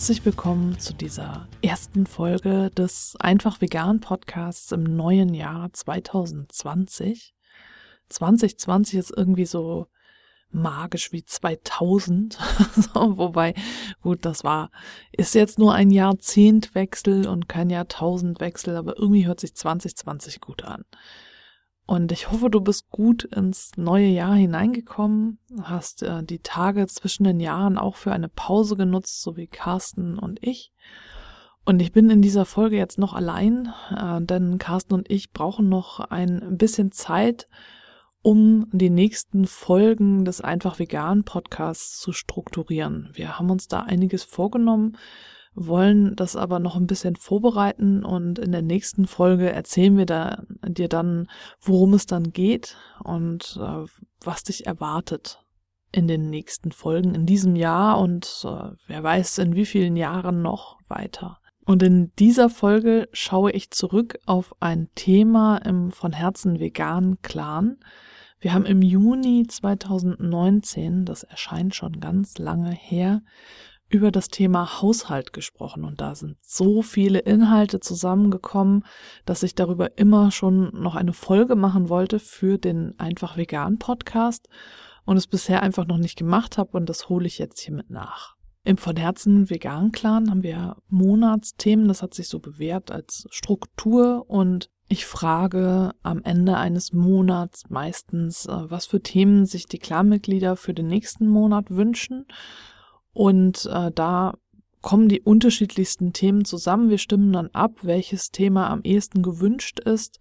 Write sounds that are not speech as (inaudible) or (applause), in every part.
Herzlich willkommen zu dieser ersten Folge des Einfach Vegan Podcasts im neuen Jahr 2020. 2020 ist irgendwie so magisch wie 2000, (laughs) wobei, gut, das war, ist jetzt nur ein Jahrzehntwechsel und kein Jahrtausendwechsel, aber irgendwie hört sich 2020 gut an. Und ich hoffe, du bist gut ins neue Jahr hineingekommen, hast äh, die Tage zwischen den Jahren auch für eine Pause genutzt, so wie Carsten und ich. Und ich bin in dieser Folge jetzt noch allein, äh, denn Carsten und ich brauchen noch ein bisschen Zeit, um die nächsten Folgen des Einfach Vegan Podcasts zu strukturieren. Wir haben uns da einiges vorgenommen, wollen das aber noch ein bisschen vorbereiten und in der nächsten Folge erzählen wir da, dir dann, worum es dann geht und äh, was dich erwartet in den nächsten Folgen in diesem Jahr und äh, wer weiß in wie vielen Jahren noch weiter. Und in dieser Folge schaue ich zurück auf ein Thema im von Herzen veganen Clan. Wir haben im Juni 2019, das erscheint schon ganz lange her, über das Thema Haushalt gesprochen und da sind so viele Inhalte zusammengekommen, dass ich darüber immer schon noch eine Folge machen wollte für den Einfach Vegan Podcast und es bisher einfach noch nicht gemacht habe und das hole ich jetzt hiermit nach. Im von Herzen Vegan Clan haben wir Monatsthemen, das hat sich so bewährt als Struktur und ich frage am Ende eines Monats meistens, äh, was für Themen sich die Clanmitglieder für den nächsten Monat wünschen und äh, da kommen die unterschiedlichsten Themen zusammen. Wir stimmen dann ab, welches Thema am ehesten gewünscht ist.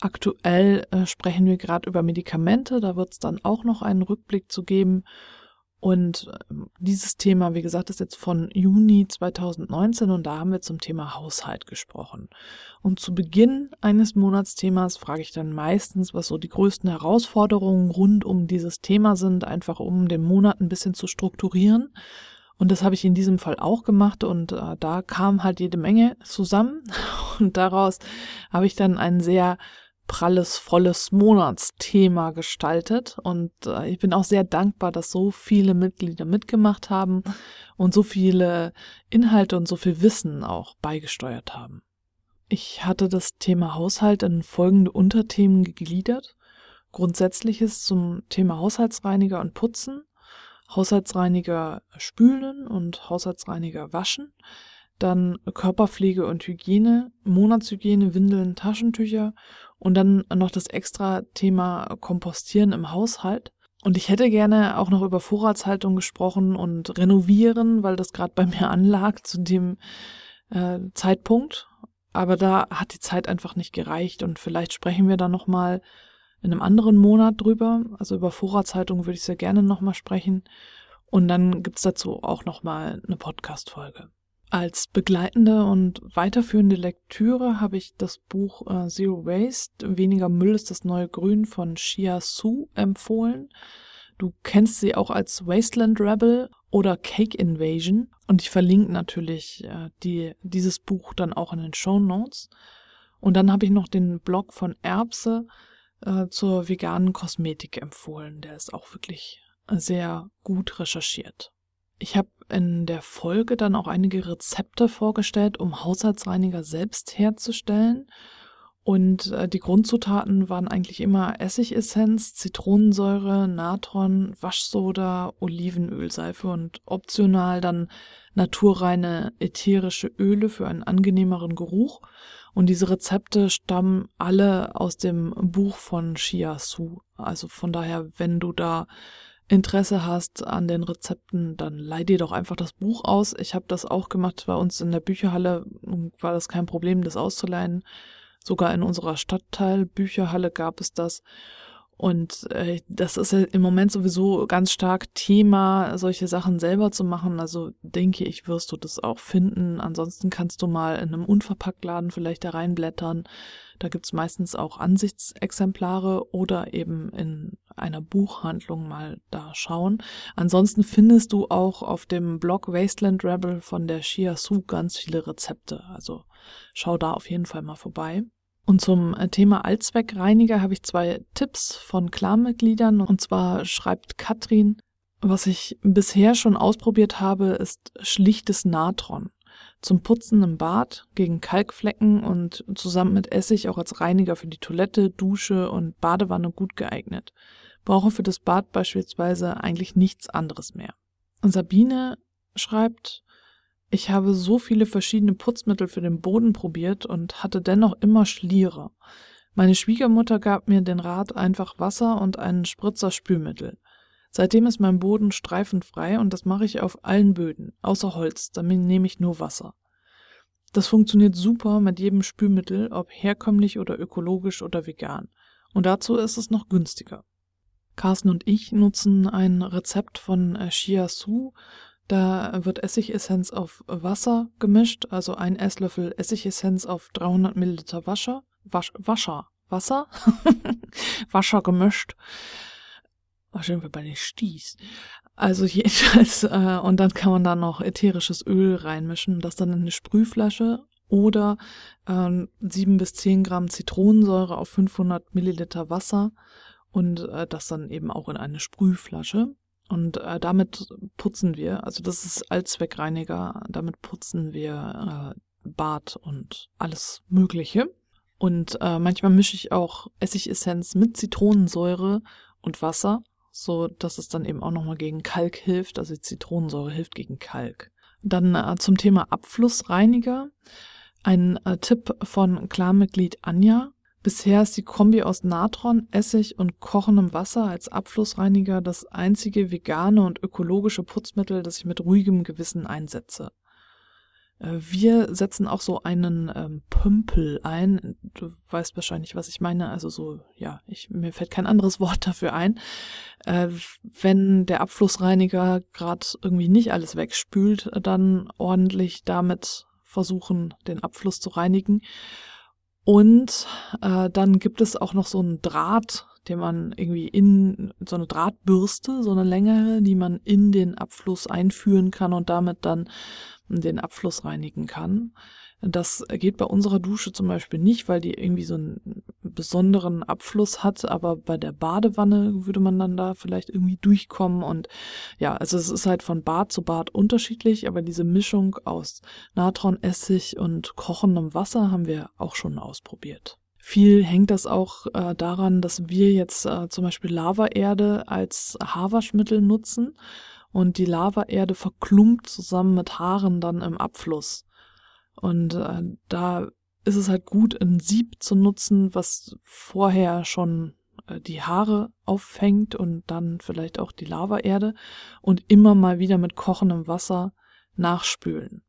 Aktuell äh, sprechen wir gerade über Medikamente, da wird es dann auch noch einen Rückblick zu geben. Und äh, dieses Thema, wie gesagt, ist jetzt von Juni 2019 und da haben wir zum Thema Haushalt gesprochen. Und zu Beginn eines Monatsthemas frage ich dann meistens, was so die größten Herausforderungen rund um dieses Thema sind, einfach um den Monat ein bisschen zu strukturieren. Und das habe ich in diesem Fall auch gemacht und äh, da kam halt jede Menge zusammen (laughs) und daraus habe ich dann einen sehr pralles, volles Monatsthema gestaltet. Und äh, ich bin auch sehr dankbar, dass so viele Mitglieder mitgemacht haben und so viele Inhalte und so viel Wissen auch beigesteuert haben. Ich hatte das Thema Haushalt in folgende Unterthemen gegliedert. Grundsätzliches zum Thema Haushaltsreiniger und Putzen, Haushaltsreiniger spülen und Haushaltsreiniger waschen, dann Körperpflege und Hygiene, Monatshygiene, Windeln, Taschentücher und dann noch das extra Thema Kompostieren im Haushalt. Und ich hätte gerne auch noch über Vorratshaltung gesprochen und renovieren, weil das gerade bei (laughs) mir anlag zu dem äh, Zeitpunkt. Aber da hat die Zeit einfach nicht gereicht und vielleicht sprechen wir da nochmal in einem anderen Monat drüber. Also über Vorratshaltung würde ich sehr gerne nochmal sprechen. Und dann gibt's dazu auch nochmal eine Podcast-Folge. Als begleitende und weiterführende Lektüre habe ich das Buch äh, Zero Waste, Weniger Müll ist das neue Grün von Shia Su empfohlen. Du kennst sie auch als Wasteland Rebel oder Cake Invasion und ich verlinke natürlich äh, die, dieses Buch dann auch in den Show Notes. Und dann habe ich noch den Blog von Erbse äh, zur veganen Kosmetik empfohlen. Der ist auch wirklich sehr gut recherchiert. Ich habe in der Folge dann auch einige Rezepte vorgestellt, um Haushaltsreiniger selbst herzustellen. Und äh, die Grundzutaten waren eigentlich immer Essigessenz, Zitronensäure, Natron, Waschsoda, Olivenölseife und optional dann naturreine ätherische Öle für einen angenehmeren Geruch. Und diese Rezepte stammen alle aus dem Buch von Shia Su. Also von daher, wenn du da Interesse hast an den Rezepten, dann leih dir doch einfach das Buch aus. Ich habe das auch gemacht bei uns in der Bücherhalle, war das kein Problem, das auszuleihen. Sogar in unserer Stadtteil Bücherhalle gab es das. Und äh, das ist ja im Moment sowieso ganz stark Thema, solche Sachen selber zu machen. Also denke ich, wirst du das auch finden. Ansonsten kannst du mal in einem Unverpacktladen vielleicht da reinblättern. Da gibt's meistens auch Ansichtsexemplare oder eben in einer Buchhandlung mal da schauen. Ansonsten findest du auch auf dem Blog Wasteland Rebel von der Shia Su ganz viele Rezepte. Also schau da auf jeden Fall mal vorbei. Und zum äh, Thema Allzweckreiniger habe ich zwei Tipps von Klarmitgliedern. Und zwar schreibt Katrin, was ich bisher schon ausprobiert habe, ist schlichtes Natron. Zum Putzen im Bad, gegen Kalkflecken und zusammen mit Essig auch als Reiniger für die Toilette, Dusche und Badewanne gut geeignet. Brauche für das Bad beispielsweise eigentlich nichts anderes mehr. Und Sabine schreibt, ich habe so viele verschiedene Putzmittel für den Boden probiert und hatte dennoch immer Schliere. Meine Schwiegermutter gab mir den Rat, einfach Wasser und einen Spritzer Spülmittel. Seitdem ist mein Boden streifenfrei und das mache ich auf allen Böden, außer Holz, damit nehme ich nur Wasser. Das funktioniert super mit jedem Spülmittel, ob herkömmlich oder ökologisch oder vegan. Und dazu ist es noch günstiger. Carsten und ich nutzen ein Rezept von Shia Su da wird Essigessenz auf Wasser gemischt, also ein Esslöffel Essigessenz auf 300 Milliliter Wasser, Wasch, Wascher, Wasser, (laughs) Wascher gemischt. Wahrscheinlich bei den Stieß. Also jedenfalls, äh, und dann kann man da noch ätherisches Öl reinmischen, das dann in eine Sprühflasche oder ähm, 7 bis 10 Gramm Zitronensäure auf 500 Milliliter Wasser und äh, das dann eben auch in eine Sprühflasche. Und äh, damit putzen wir, also das ist Allzweckreiniger, damit putzen wir äh, Bad und alles Mögliche. Und äh, manchmal mische ich auch Essigessenz mit Zitronensäure und Wasser, so dass es dann eben auch nochmal gegen Kalk hilft. Also Zitronensäure hilft gegen Kalk. Dann äh, zum Thema Abflussreiniger. Ein äh, Tipp von Klarmitglied Anja. Bisher ist die Kombi aus Natron, Essig und kochendem Wasser als Abflussreiniger das einzige vegane und ökologische Putzmittel, das ich mit ruhigem Gewissen einsetze. Äh, wir setzen auch so einen ähm, Pümpel ein. Du weißt wahrscheinlich, was ich meine. Also so, ja, ich, mir fällt kein anderes (laughs) Wort dafür ein. Äh, wenn der Abflussreiniger gerade irgendwie nicht alles wegspült, dann ordentlich damit versuchen, den Abfluss zu reinigen. Und äh, dann gibt es auch noch so einen Draht, den man irgendwie in so eine Drahtbürste, so eine längere, die man in den Abfluss einführen kann und damit dann den Abfluss reinigen kann. Das geht bei unserer Dusche zum Beispiel nicht, weil die irgendwie so einen besonderen Abfluss hat, aber bei der Badewanne würde man dann da vielleicht irgendwie durchkommen und ja, also es ist halt von Bad zu Bad unterschiedlich, aber diese Mischung aus Natronessig und kochendem Wasser haben wir auch schon ausprobiert. Viel hängt das auch äh, daran, dass wir jetzt äh, zum Beispiel Lavaerde als Haarwaschmittel nutzen und die Lavaerde verklumpt zusammen mit Haaren dann im Abfluss. Und äh, da ist es halt gut, ein Sieb zu nutzen, was vorher schon äh, die Haare auffängt und dann vielleicht auch die Lavaerde und immer mal wieder mit kochendem Wasser nachspülen.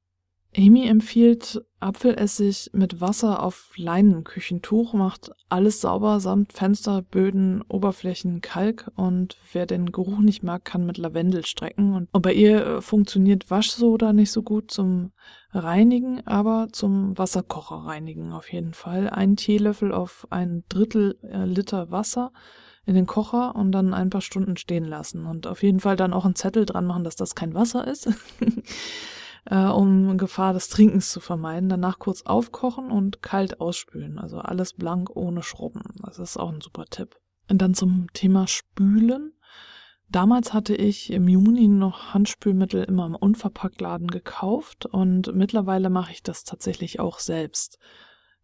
Amy empfiehlt Apfelessig mit Wasser auf Leinenküchentuch, macht alles sauber samt Fenster, Böden, Oberflächen, Kalk und wer den Geruch nicht mag, kann mit Lavendel strecken. Und bei ihr äh, funktioniert Waschsoda nicht so gut zum Reinigen, aber zum Wasserkocher reinigen auf jeden Fall. Ein Teelöffel auf ein Drittel äh, Liter Wasser in den Kocher und dann ein paar Stunden stehen lassen und auf jeden Fall dann auch einen Zettel dran machen, dass das kein Wasser ist. (laughs) äh, um Gefahr des Trinkens zu vermeiden. Danach kurz aufkochen und kalt ausspülen. Also alles blank ohne Schrubben. Das ist auch ein super Tipp. Und dann zum Thema Spülen. Damals hatte ich im Juni noch Handspülmittel immer im Unverpacktladen gekauft und mittlerweile mache ich das tatsächlich auch selbst.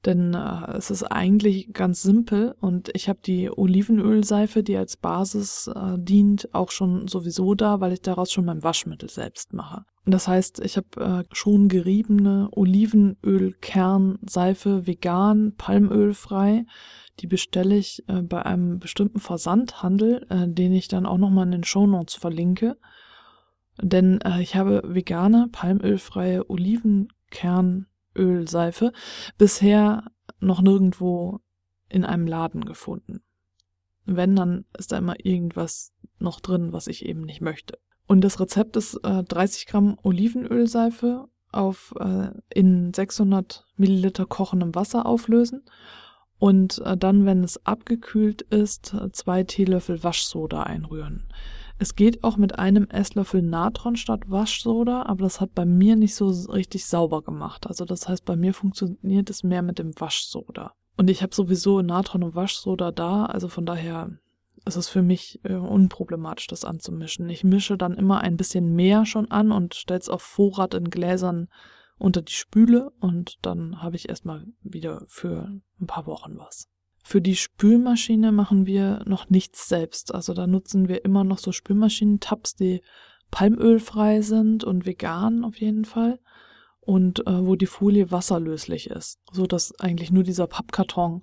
Denn äh, es ist eigentlich ganz simpel und ich habe die Olivenölseife, die als Basis äh, dient, auch schon sowieso da, weil ich daraus schon mein Waschmittel selbst mache. Das heißt, ich habe äh, schon geriebene Olivenölkernseife vegan, palmölfrei. Die bestelle ich äh, bei einem bestimmten Versandhandel, äh, den ich dann auch nochmal in den Shownotes verlinke. Denn äh, ich habe vegane, palmölfreie Olivenkernölseife bisher noch nirgendwo in einem Laden gefunden. wenn, dann ist da immer irgendwas noch drin, was ich eben nicht möchte. Und das Rezept ist äh, 30 Gramm Olivenölseife auf äh, in 600 Milliliter kochendem Wasser auflösen und äh, dann, wenn es abgekühlt ist, zwei Teelöffel Waschsoda einrühren. Es geht auch mit einem Esslöffel Natron statt Waschsoda, aber das hat bei mir nicht so richtig sauber gemacht. Also das heißt, bei mir funktioniert es mehr mit dem Waschsoda. Und ich habe sowieso Natron und Waschsoda da, also von daher ist es für mich äh, unproblematisch, das anzumischen. Ich mische dann immer ein bisschen mehr schon an und stelle es auf Vorrat in Gläsern unter die Spüle und dann habe ich erstmal wieder für ein paar Wochen was. Für die Spülmaschine machen wir noch nichts selbst. Also da nutzen wir immer noch so Spülmaschinentabs, die palmölfrei sind und vegan auf jeden Fall. Und äh, wo die Folie wasserlöslich ist, so dass eigentlich nur dieser Pappkarton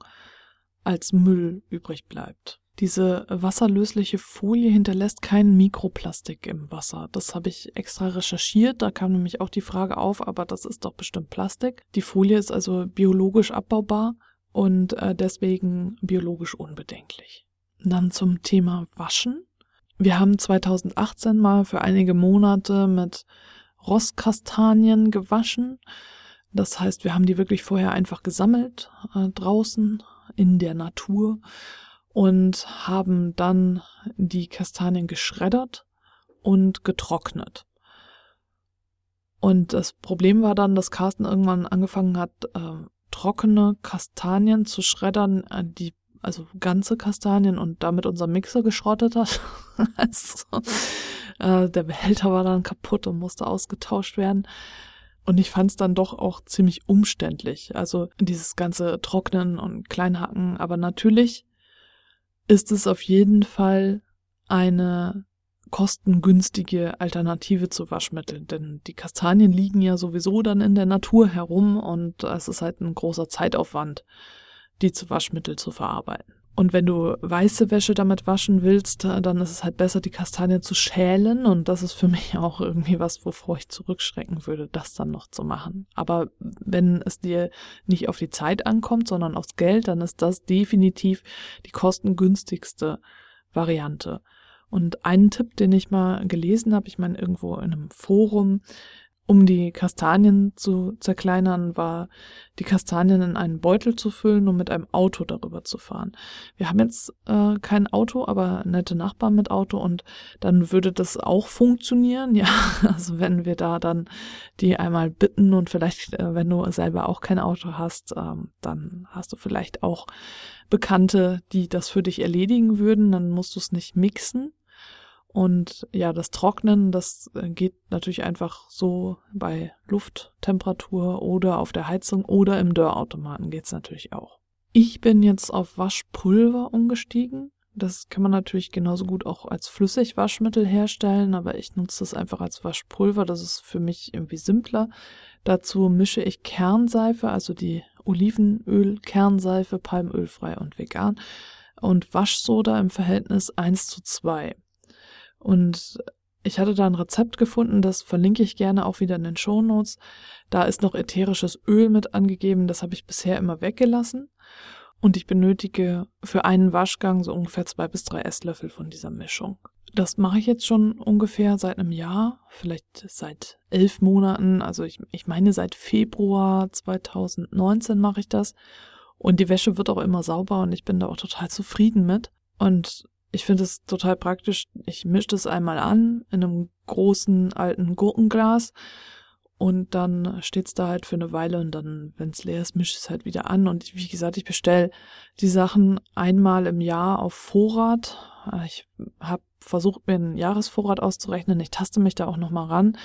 als Müll übrig bleibt. Diese wasserlösliche Folie hinterlässt kein Mikroplastik im Wasser. Das habe ich extra recherchiert. Da kam nämlich auch die Frage auf, aber das ist doch bestimmt Plastik. Die Folie ist also biologisch abbaubar und äh, deswegen biologisch unbedenklich. Dann zum Thema Waschen. Wir haben 2018 mal für einige Monate mit Rosskastanien gewaschen. Das heißt, wir haben die wirklich vorher einfach gesammelt äh, draußen in der Natur und haben dann die Kastanien geschreddert und getrocknet. Und das Problem war dann, dass Carsten irgendwann angefangen hat, äh, trockene Kastanien zu schreddern, äh, die also ganze Kastanien und damit unser Mixer geschrottet hat. (laughs) also, äh, der Behälter war dann kaputt und musste ausgetauscht werden. Und ich fand es dann doch auch ziemlich umständlich. Also dieses ganze Trocknen und Kleinhacken. Aber natürlich ist es auf jeden Fall eine kostengünstige Alternative zu Waschmitteln, denn die Kastanien liegen ja sowieso dann in der Natur herum und es ist halt ein großer Zeitaufwand, die zu Waschmittel zu verarbeiten. Und wenn du weiße Wäsche damit waschen willst, dann ist es halt besser, die Kastanien zu schälen. Und das ist für (laughs) mich auch irgendwie was, wovor ich zurückschrecken würde, das dann noch zu machen. Aber wenn es dir nicht auf die Zeit ankommt, sondern aufs Geld, dann ist das definitiv die kostengünstigste Variante. Und einen Tipp, den ich mal gelesen habe, ich meine irgendwo in einem Forum, um die Kastanien zu zerkleinern, war die Kastanien in einen Beutel zu füllen und mit einem Auto darüber zu fahren. Wir haben jetzt äh, kein Auto, aber nette Nachbarn mit Auto und dann würde das auch funktionieren. (laughs) Ja, also wenn wir da dann die einmal bitten und vielleicht, äh, wenn du selber auch kein Auto hast, ähm, dann hast du vielleicht auch Bekannte, die das für dich erledigen würden. Dann musst du es nicht mixen und ja, das Trocknen, das äh, geht natürlich einfach so bei Lufttemperatur oder auf der Heizung oder im Dörrautomaten geht's natürlich auch. Ich bin jetzt auf Waschpulver umgestiegen. Das kann man natürlich genauso gut auch als Flüssigwaschmittel herstellen, aber ich nutze das einfach als Waschpulver. Das ist für mich irgendwie simpler. Dazu mische ich Kernseife, also die Olivenöl, Kernseife, palmölfrei und vegan und Waschsoda im Verhältnis 1 zu 2. Und ich hatte da ein Rezept gefunden, das verlinke ich gerne auch wieder in den Show Notes. Da ist noch ätherisches Öl mit angegeben, das habe ich bisher immer weggelassen. Und ich benötige für einen Waschgang so ungefähr zwei bis drei Esslöffel von dieser Mischung. Das mache ich jetzt schon ungefähr seit einem Jahr, vielleicht seit elf Monaten. Also ich, ich meine seit Februar 2019 mache ich das. Und die Wäsche wird auch immer sauber und ich bin da auch total zufrieden mit. Und ich finde es total praktisch. Ich mische das einmal an in einem großen alten Gurkenglas und dann steht es da halt für eine Weile und dann, wenn es leer ist, mische ich es halt wieder an. Und wie gesagt, ich bestelle die Sachen einmal im Jahr auf Vorrat. Ich habe versucht, mir einen Jahresvorrat auszurechnen. Ich taste mich da auch nochmal ran,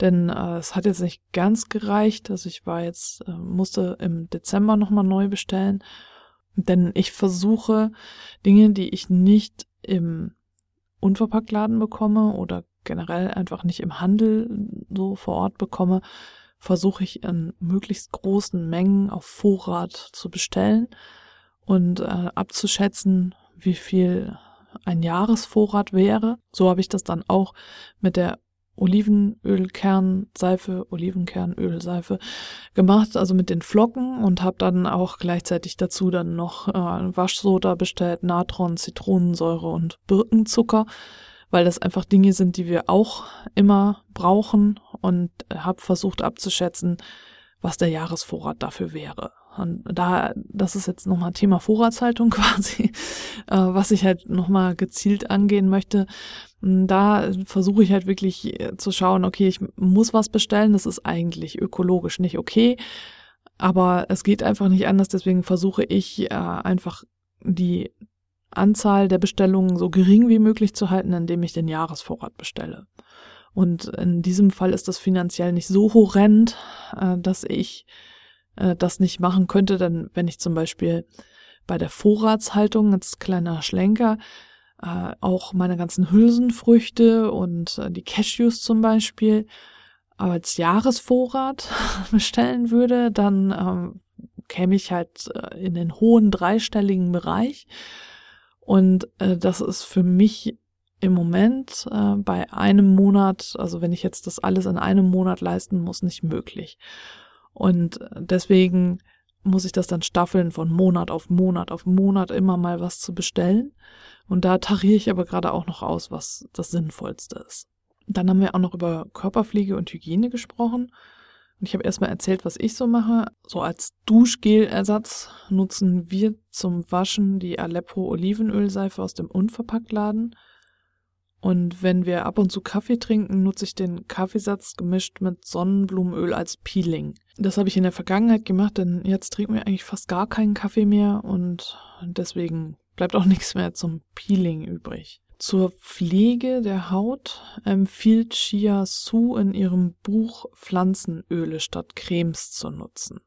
denn äh, es hat jetzt nicht ganz gereicht. Also ich war jetzt, äh, musste im Dezember nochmal neu bestellen. Denn ich versuche Dinge, die ich nicht im Unverpacktladen bekomme oder generell einfach nicht im Handel so vor Ort bekomme, versuche ich in möglichst großen Mengen auf Vorrat zu bestellen und äh, abzuschätzen, wie viel ein Jahresvorrat wäre. So habe ich das dann auch mit der Olivenölkernseife, Olivenkernölseife gemacht, also mit den Flocken und habe dann auch gleichzeitig dazu dann noch äh, Waschsoda bestellt, Natron, Zitronensäure und Birkenzucker, weil das einfach Dinge sind, die wir auch immer brauchen und habe versucht abzuschätzen, was der Jahresvorrat dafür wäre. Und da, das ist jetzt nochmal Thema Vorratshaltung (laughs) quasi, äh, was ich halt nochmal gezielt angehen möchte. Da versuche ich halt wirklich äh, zu schauen, okay, ich muss was bestellen, das ist eigentlich ökologisch nicht okay, aber es geht einfach nicht anders, deswegen versuche ich äh, einfach die Anzahl der Bestellungen so gering wie möglich zu halten, indem ich den Jahresvorrat bestelle. Und in diesem Fall ist das finanziell nicht so horrend, äh, dass ich äh, das nicht machen könnte, dann wenn ich zum Beispiel bei der Vorratshaltung, als kleiner Schlenker, äh, auch meine ganzen Hülsenfrüchte und äh, die Cashews zum Beispiel als Jahresvorrat (laughs) bestellen würde, dann ähm, käme ich halt äh, in den hohen dreistelligen Bereich. Und äh, das ist für mich im Moment äh, bei einem Monat, also wenn ich jetzt das alles in einem Monat leisten muss, nicht möglich. Und deswegen muss ich das dann staffeln von Monat auf Monat auf Monat immer mal was zu bestellen. Und da tariere ich aber gerade auch noch aus, was das Sinnvollste ist. Dann haben wir auch noch über Körperpflege und Hygiene gesprochen. Und ich habe erstmal erzählt, was ich so mache. So als Duschgelersatz nutzen wir zum Waschen die Aleppo Olivenölseife aus dem Unverpacktladen. Und wenn wir ab und zu Kaffee trinken, nutze ich den Kaffeesatz gemischt mit Sonnenblumenöl als Peeling. Das habe ich in der Vergangenheit gemacht, denn jetzt trinken wir eigentlich fast gar keinen Kaffee mehr und deswegen bleibt auch (laughs) nichts mehr zum Peeling übrig. Zur Pflege der Haut empfiehlt Shia Su in ihrem Buch Pflanzenöle statt Cremes zu nutzen.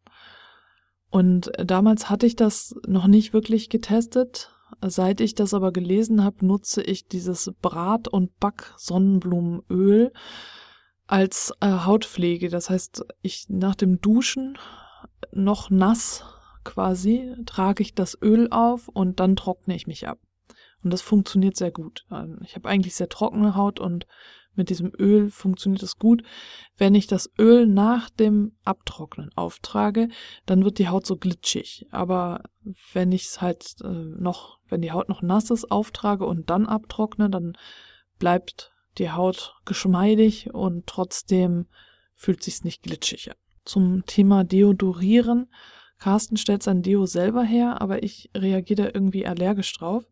Und damals hatte ich das noch nicht wirklich getestet, Seit ich das aber gelesen habe, nutze ich dieses Brat- und Back-Sonnenblumenöl als äh, Hautpflege. Das heißt, ich nach dem Duschen noch nass quasi trage ich das Öl auf und dann trockne ich mich ab. Und das funktioniert sehr gut. Ähm, ich habe eigentlich sehr trockene Haut und mit diesem Öl funktioniert es gut. Wenn ich das Öl nach dem Abtrocknen auftrage, dann wird die Haut so glitschig. Aber wenn ich es halt äh, noch, wenn die Haut noch nass ist, auftrage und dann abtrockne, dann bleibt die Haut geschmeidig und trotzdem fühlt sich's nicht glitschig an. Zum Thema Deodorieren. Carsten stellt sein Deo selber her, aber ich reagiere da irgendwie allergisch drauf.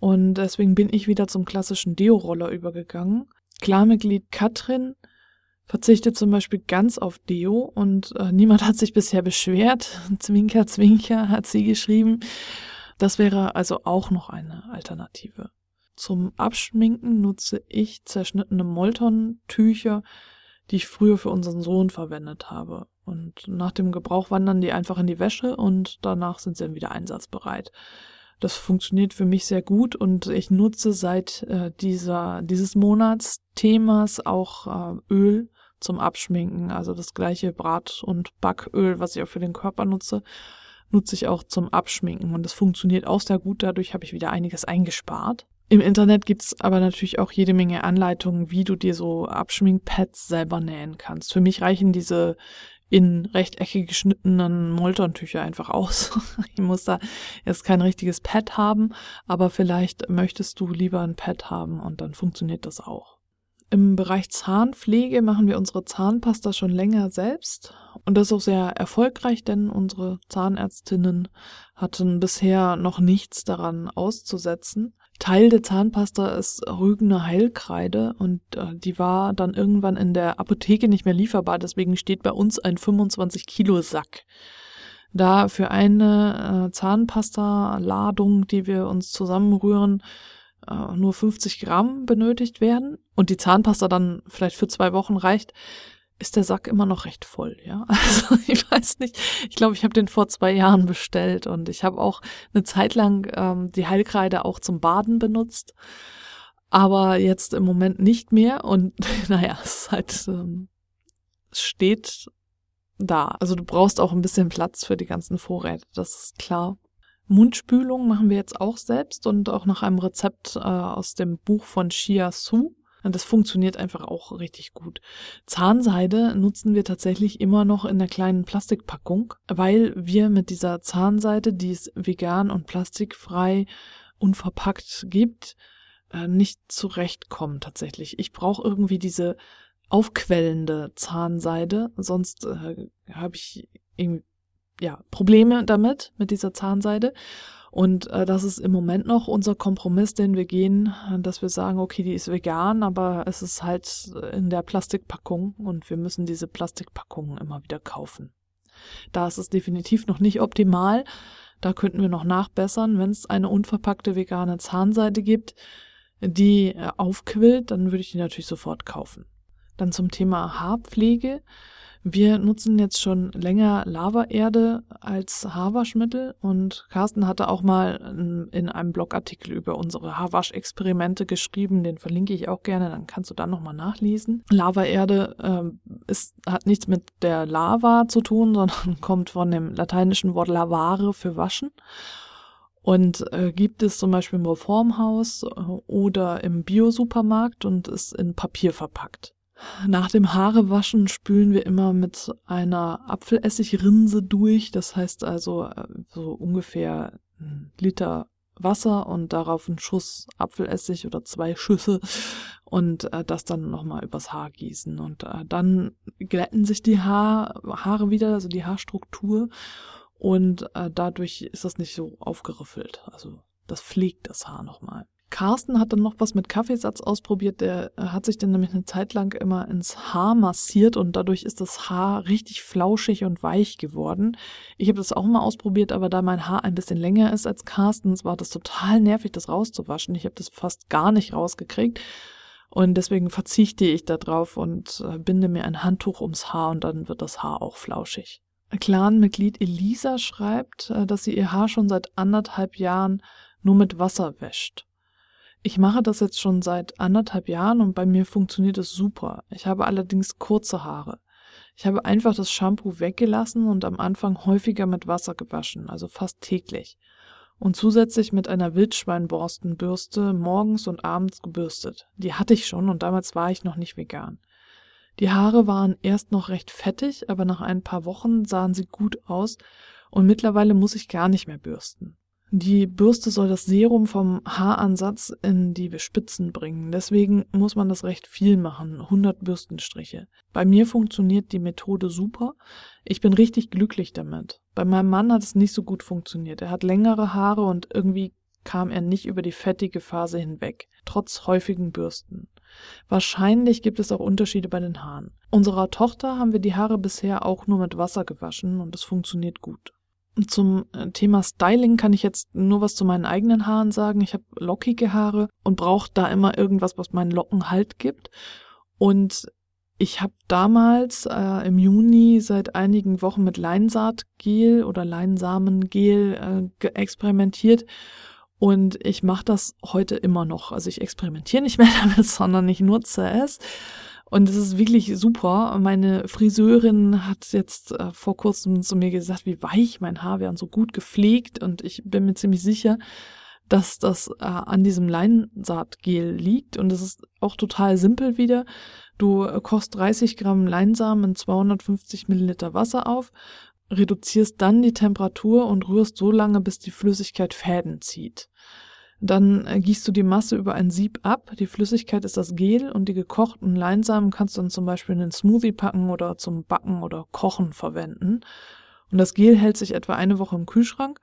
Und deswegen bin ich wieder zum klassischen Deo-Roller übergegangen. Klarmitglied Katrin verzichtet zum Beispiel ganz auf Deo und äh, niemand hat sich bisher beschwert. (laughs) Zwinker, Zwinker hat sie geschrieben. Das wäre also auch noch eine Alternative. Zum Abschminken nutze ich zerschnittene Molton-Tücher, die ich früher für unseren Sohn verwendet habe. Und nach dem Gebrauch wandern die einfach in die Wäsche und danach sind sie dann wieder einsatzbereit. Das funktioniert für mich sehr gut und ich nutze seit äh, dieser, dieses Monats Themas auch äh, Öl zum Abschminken. Also das gleiche Brat- und Backöl, was ich auch für den Körper nutze, nutze ich auch zum Abschminken. Und das funktioniert auch sehr gut. Dadurch habe ich wieder einiges eingespart. Im Internet gibt's aber natürlich auch jede Menge Anleitungen, wie du dir so Abschminkpads selber nähen kannst. Für mich reichen diese in rechteckig geschnittenen Moltontücher einfach aus. (laughs) ich muss da jetzt kein richtiges Pad haben, aber vielleicht möchtest du lieber ein Pad haben und dann funktioniert das auch. Im Bereich Zahnpflege machen wir unsere Zahnpasta schon länger selbst und das ist auch sehr erfolgreich, denn unsere Zahnärztinnen hatten bisher noch nichts daran auszusetzen. Teil der Zahnpasta ist Rügener Heilkreide und äh, die war dann irgendwann in der Apotheke nicht mehr lieferbar, deswegen steht bei uns ein 25 Kilo Sack. Da für eine äh, Zahnpasta-Ladung, die wir uns zusammenrühren, äh, nur 50 Gramm benötigt werden und die Zahnpasta dann vielleicht für zwei Wochen reicht, ist der Sack immer noch recht voll, ja. (laughs) Also ich weiß nicht, ich glaube, ich habe den vor zwei Jahren bestellt und ich habe auch eine Zeit lang ähm, die Heilkreide auch zum Baden benutzt, aber jetzt im Moment nicht mehr und (laughs) naja, es ist halt, ähm, steht da. Also du brauchst auch ein bisschen Platz für die ganzen Vorräte, das ist klar. Mundspülung machen wir jetzt auch selbst und auch nach einem Rezept äh, aus dem Buch von Shia Su. Und das funktioniert einfach auch richtig gut. Zahnseide nutzen wir tatsächlich immer noch in der kleinen Plastikpackung, weil wir mit dieser Zahnseide, die es vegan und plastikfrei unverpackt gibt, äh, nicht zurechtkommen tatsächlich. Ich brauche irgendwie diese aufquellende Zahnseide, sonst äh, habe ich irgendwie ja, Probleme damit, mit dieser Zahnseide. Und äh, das ist im Moment noch unser Kompromiss, den wir gehen, dass wir sagen, okay, die ist vegan, aber es ist halt in der Plastikpackung und wir müssen diese Plastikpackungen immer wieder kaufen. Da ist es definitiv noch nicht optimal. Da könnten wir noch nachbessern. Wenn es eine unverpackte vegane Zahnseide gibt, die äh, aufquillt, dann würde ich die natürlich sofort kaufen. Dann zum Thema Haarpflege. Wir nutzen jetzt schon länger Lavaerde als Haarwaschmittel und Carsten hatte auch mal in einem Blogartikel über unsere Haarwaschexperimente geschrieben, den verlinke ich auch gerne, dann kannst du dann nochmal nachlesen. Lavaerde äh, ist, hat nichts mit der Lava zu tun, (laughs) sondern kommt von dem lateinischen Wort lavare für waschen. Und äh, gibt es zum Beispiel im Reformhaus äh, oder im Biosupermarkt und ist in Papier verpackt. Nach dem Haarewaschen spülen wir immer mit einer Apfelessigrinse durch. Das heißt also äh, so ungefähr ein Liter Wasser und darauf einen Schuss Apfelessig oder zwei Schüsse und äh, das dann nochmal übers Haar gießen. Und äh, dann glätten sich die Haar, Haare wieder, also die Haarstruktur und äh, dadurch ist das nicht so aufgeriffelt. Also das pflegt das Haar nochmal. Carsten hat dann noch was mit Kaffeesatz ausprobiert. Der äh, hat sich dann nämlich eine Zeit lang immer ins Haar massiert und dadurch ist das Haar richtig flauschig und weich geworden. Ich habe das auch mal ausprobiert, aber da mein Haar ein bisschen länger ist als Carstens, war das total nervig, das rauszuwaschen. Ich habe das fast gar nicht rausgekriegt. Und deswegen verzichte ich da drauf und äh, binde mir ein Handtuch ums Haar und dann wird das Haar auch flauschig. Clan-Mitglied Elisa schreibt, äh, dass sie ihr Haar schon seit anderthalb Jahren nur mit Wasser wäscht. Ich mache das jetzt schon seit anderthalb Jahren und bei mir funktioniert es super. Ich habe allerdings kurze Haare. Ich habe einfach das Shampoo weggelassen und am Anfang häufiger mit Wasser gewaschen, also fast täglich. Und zusätzlich mit einer Wildschweinborstenbürste morgens und abends gebürstet. Die hatte ich schon und damals war ich noch nicht vegan. Die Haare waren erst noch recht fettig, aber nach ein paar Wochen sahen sie gut aus und mittlerweile muss ich gar nicht mehr bürsten. Die Bürste soll das Serum vom Haaransatz in die Spitzen bringen. Deswegen muss man das recht viel machen, 100 Bürstenstriche. Bei mir funktioniert die Methode super. Ich bin richtig glücklich damit. Bei meinem Mann hat es nicht so gut funktioniert. Er hat längere Haare und irgendwie kam er nicht über die fettige Phase hinweg, trotz häufigen Bürsten. Wahrscheinlich gibt es auch Unterschiede bei den Haaren. Unserer Tochter haben wir die Haare bisher auch nur mit Wasser gewaschen und es funktioniert gut. Zum äh, Thema Styling kann ich jetzt nur was zu meinen eigenen Haaren sagen. Ich habe lockige Haare und brauche da immer irgendwas, was meinen Locken Halt gibt. Und ich habe damals äh, im Juni seit einigen Wochen mit Leinsaatgel oder Leinsamengel äh, experimentiert und ich mache das heute immer noch. Also ich experimentiere nicht mehr (laughs) damit, sondern ich nutze es. Und es ist wirklich super. Meine Friseurin hat jetzt äh, vor kurzem zu mir gesagt, wie weich mein Haar wäre und so gut gepflegt. Und ich bin mir ziemlich sicher, dass das äh, an diesem Leinsaatgel liegt. Und es ist auch total simpel wieder. Du äh, kochst 30 Gramm Leinsamen in 250 Milliliter Wasser auf, reduzierst dann die Temperatur und rührst so lange, bis die Flüssigkeit Fäden zieht. Dann äh, gießt du die Masse über ein Sieb ab. Die Flüssigkeit ist das Gel und die gekochten Leinsamen kannst du dann zum Beispiel in einen Smoothie packen oder zum Backen oder Kochen verwenden. Und das Gel hält sich etwa eine Woche im Kühlschrank.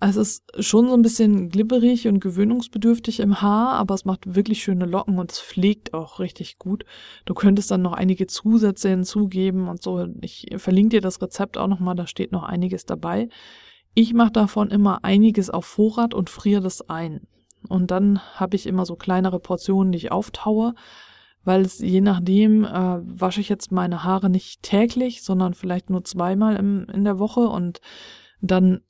Es ist schon so ein bisschen glibberig und gewöhnungsbedürftig im Haar, aber es macht wirklich schöne Locken und es pflegt auch richtig gut. Du könntest dann noch einige Zusätze hinzugeben und so. Ich verlinke dir das Rezept auch nochmal, da steht noch einiges dabei. Ich mache davon immer einiges auf Vorrat und friere das ein. Und dann habe ich immer so kleinere Portionen, die ich auftaue, weil es je nachdem äh, wasche ich jetzt meine Haare nicht täglich, sondern vielleicht nur zweimal im, in der Woche und dann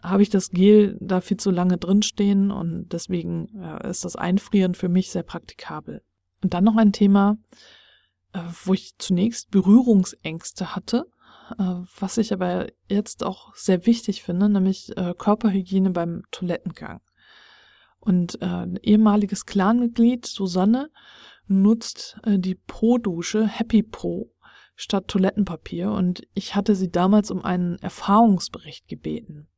habe ich das Gel da viel zu lange drinstehen und deswegen äh, ist das Einfrieren für mich sehr praktikabel. Und dann noch ein Thema, äh, wo ich zunächst Berührungsängste hatte, was ich aber jetzt auch sehr wichtig finde, nämlich äh, Körperhygiene beim Toilettengang. Und äh, ein ehemaliges Clanmitglied, Susanne, nutzt äh, die Pro-Dusche Happy Pro statt Toilettenpapier und ich hatte sie damals um einen Erfahrungsbericht gebeten.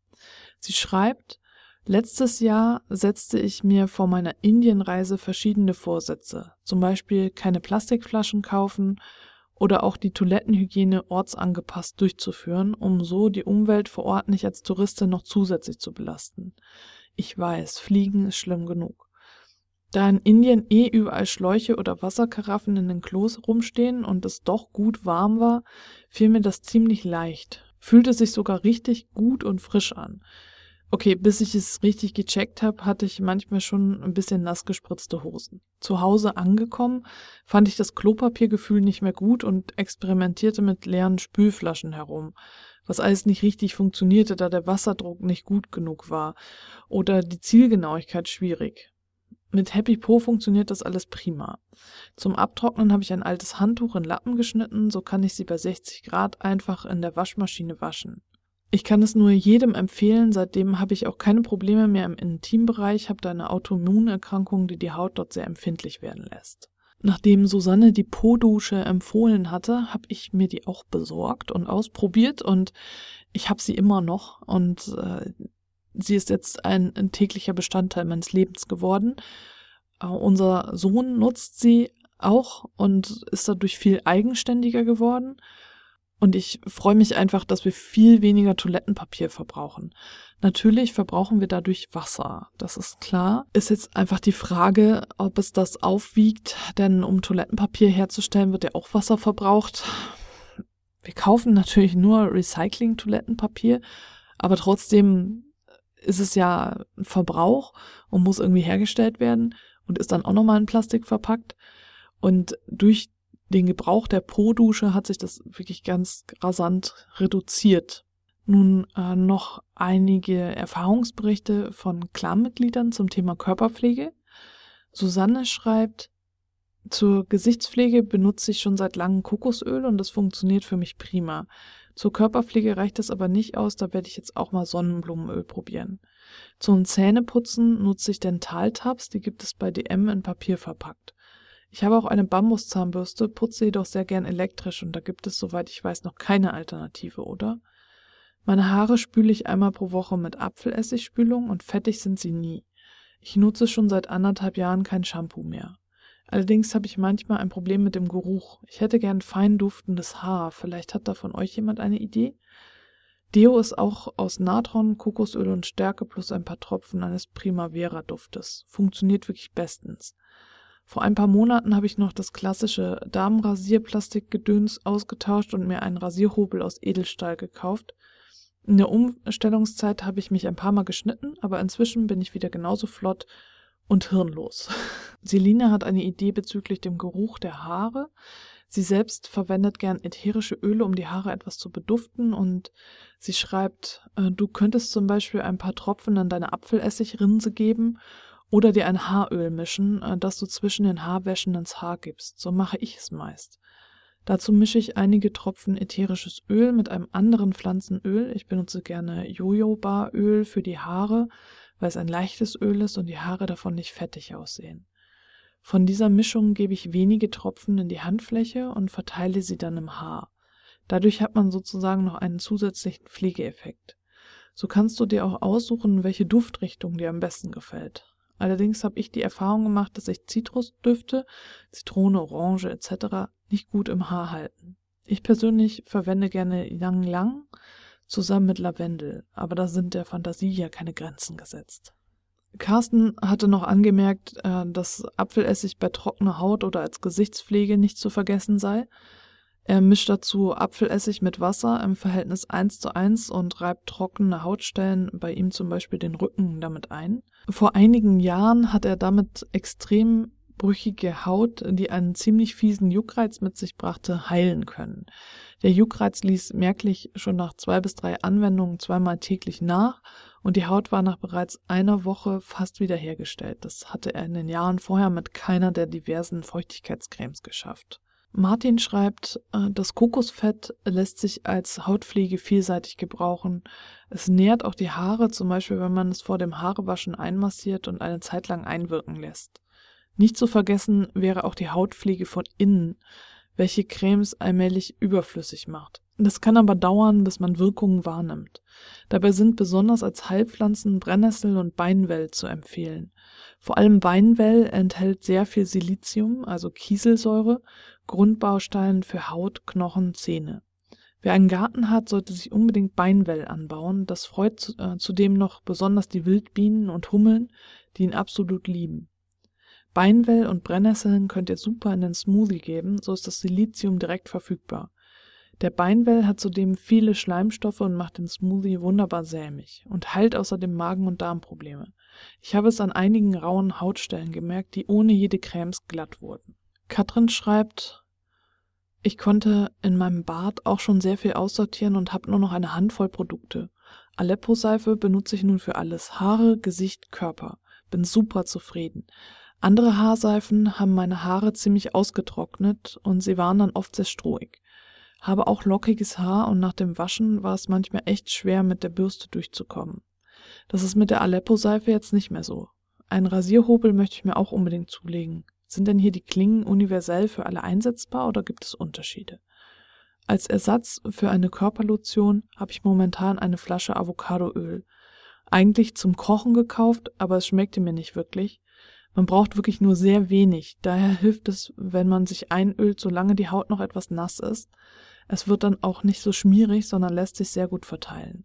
Sie schreibt, letztes Jahr setzte ich mir vor meiner Indienreise verschiedene Vorsätze, zum Beispiel keine Plastikflaschen kaufen oder auch die Toilettenhygiene ortsangepasst durchzuführen, um so die Umwelt vor Ort nicht als Touristin noch zusätzlich zu belasten. Ich weiß, Fliegen ist schlimm genug. Da in Indien eh überall Schläuche oder Wasserkaraffen in den Klos rumstehen und es doch gut warm war, fiel mir das ziemlich leicht. Fühlte sich sogar richtig gut und frisch an. Okay, bis ich es richtig gecheckt habe, hatte ich manchmal schon ein bisschen nass gespritzte Hosen. Zu Hause angekommen, fand ich das Klopapiergefühl nicht mehr gut und experimentierte mit leeren Spülflaschen herum was alles nicht richtig funktionierte, da der Wasserdruck nicht gut genug war oder die Zielgenauigkeit schwierig. Mit Happy Po funktioniert das alles prima. Zum Abtrocknen habe ich ein altes Handtuch in Lappen geschnitten, so kann ich sie bei 60 Grad einfach in der Waschmaschine waschen. Ich kann es nur jedem empfehlen, seitdem habe ich auch keine Probleme mehr im Intimbereich, habe da eine Autoimmunerkrankung, die die Haut dort sehr empfindlich werden lässt. Nachdem Susanne die Po-Dusche empfohlen hatte, habe ich mir die auch besorgt und ausprobiert und ich habe sie immer noch und äh, sie ist jetzt ein, ein, täglicher Bestandteil meines Lebens geworden. Äh, unser Sohn nutzt sie auch und ist dadurch viel eigenständiger geworden. Und ich freue mich einfach, dass wir viel weniger Toilettenpapier verbrauchen. Natürlich verbrauchen wir dadurch Wasser, das ist klar. Ist jetzt einfach die Frage, ob es das aufwiegt, denn um Toilettenpapier herzustellen, wird ja auch Wasser verbraucht. Wir kaufen natürlich nur Recycling-Toilettenpapier, aber trotzdem ist es ja ein Verbrauch und muss irgendwie hergestellt werden und ist dann auch nochmal in Plastik verpackt. Und durch den Gebrauch der Po-Dusche hat sich das wirklich ganz rasant reduziert. Nun äh, noch einige Erfahrungsberichte von Klarmitgliedern zum Thema Körperpflege. Susanne schreibt, zur Gesichtspflege benutze ich schon seit langem Kokosöl und das funktioniert für mich prima. Zur Körperpflege reicht es aber nicht aus, da werde ich jetzt auch mal Sonnenblumenöl probieren. Zum Zähneputzen nutze ich Dentaltabs, die gibt es bei DM in Papier verpackt. Ich habe auch eine Bambuszahnbürste, putze jedoch sehr gern elektrisch und da gibt es, soweit ich weiß, noch keine Alternative, oder? Meine Haare spüle ich einmal pro Woche mit Apfelessigspülung und fettig sind sie nie. Ich nutze schon seit anderthalb Jahren kein Shampoo mehr. Allerdings habe ich manchmal ein Problem mit dem Geruch. Ich hätte gern fein duftendes Haar. Vielleicht hat da von euch jemand eine Idee? Deo ist auch aus Natron, Kokosöl und Stärke plus ein paar Tropfen eines Primavera-Duftes. Funktioniert wirklich bestens. Vor ein paar Monaten habe ich noch das klassische Damenrasierplastikgedöns ausgetauscht und mir einen Rasierhobel aus Edelstahl gekauft. In der Umstellungszeit habe ich mich ein paar Mal geschnitten, aber inzwischen bin ich wieder genauso flott und hirnlos. (laughs) Selina hat eine Idee bezüglich dem Geruch der Haare. Sie selbst verwendet gern ätherische Öle, um die Haare etwas zu beduften und sie schreibt, äh, du könntest zum Beispiel ein paar Tropfen in deine Apfelessigrinse geben oder dir ein Haaröl mischen, äh, das du zwischen den Haarwäschen ins Haar gibst. So mache ich es meist. Dazu mische ich einige Tropfen ätherisches Öl mit einem anderen Pflanzenöl. Ich benutze gerne Jojobaöl für die Haare, weil es ein leichtes Öl ist und die Haare davon nicht fettig aussehen. Von dieser Mischung gebe ich wenige Tropfen in die Handfläche und verteile sie dann im Haar. Dadurch hat man sozusagen noch einen zusätzlichen Pflegeeffekt. So kannst du dir auch aussuchen, welche Duftrichtung dir am besten gefällt. Allerdings habe ich die Erfahrung gemacht, dass sich Zitrusdüfte, Zitrone, Orange etc. nicht gut im Haar halten. Ich persönlich verwende gerne Yang Lang zusammen mit Lavendel, aber da sind der Fantasie ja keine Grenzen gesetzt. Carsten hatte noch angemerkt, äh, dass Apfelessig bei trockener Haut oder als Gesichtspflege nicht zu vergessen sei. Er mischt dazu Apfelessig mit Wasser im Verhältnis 1 zu 1 und reibt trockene Hautstellen, bei ihm zum Beispiel den Rücken, damit ein. Vor einigen Jahren hat er damit extrem brüchige Haut, die einen ziemlich fiesen Juckreiz mit sich brachte, heilen können. Der Juckreiz ließ merklich schon nach zwei bis drei Anwendungen zweimal täglich nach und die Haut war nach bereits einer Woche fast wiederhergestellt. Das hatte er in den Jahren vorher mit keiner der diversen Feuchtigkeitscremes geschafft. Martin schreibt, äh, das Kokosfett lässt sich als Hautpflege vielseitig gebrauchen. Es nährt auch die Haare, zum Beispiel wenn man es vor dem Haarewaschen einmassiert und eine Zeit lang einwirken lässt. Nicht zu vergessen wäre auch die Hautpflege von innen, welche Cremes allmählich überflüssig macht. Das kann aber dauern, bis man Wirkungen wahrnimmt. Dabei sind besonders als Heilpflanzen Brennnessel und Beinwell zu empfehlen. Vor allem Beinwell enthält sehr viel Silizium, also Kieselsäure, Grundbaustein für Haut, Knochen, Zähne. Wer einen Garten hat, sollte sich unbedingt Beinwell anbauen. Das freut äh, zudem noch besonders die Wildbienen und Hummeln, die ihn absolut lieben. Beinwell und Brennnesseln könnt ihr super in den Smoothie geben, so ist das Silizium direkt verfügbar. Der Beinwell hat zudem viele Schleimstoffe und macht den Smoothie wunderbar sämig und heilt außerdem Magen- und Darmprobleme. Ich habe es an einigen rauen Hautstellen gemerkt, die ohne jede Cremes glatt wurden. Katrin schreibt, ich konnte in meinem Bad auch schon sehr viel aussortieren und habe nur noch eine Handvoll Produkte. Aleppo-Seife benutze ich nun für alles. Haare, Gesicht, Körper. Bin super zufrieden. Andere Haarseifen haben meine Haare ziemlich ausgetrocknet und sie waren dann oft sehr strohig. Habe auch lockiges Haar und nach dem Waschen war es manchmal echt schwer, mit der Bürste durchzukommen. Das ist mit der Aleppo-Seife jetzt nicht mehr so. Einen Rasierhobel möchte ich mir auch unbedingt zulegen. Sind denn hier die Klingen universell für alle einsetzbar oder gibt es Unterschiede? Als Ersatz für eine Körperlotion habe ich momentan eine Flasche Avocadoöl. Eigentlich zum Kochen gekauft, aber es schmeckte mir nicht wirklich man braucht wirklich nur sehr wenig. Daher hilft es, wenn man sich einölt, solange die Haut noch etwas nass ist. Es wird dann auch nicht so schmierig, sondern lässt sich sehr gut verteilen.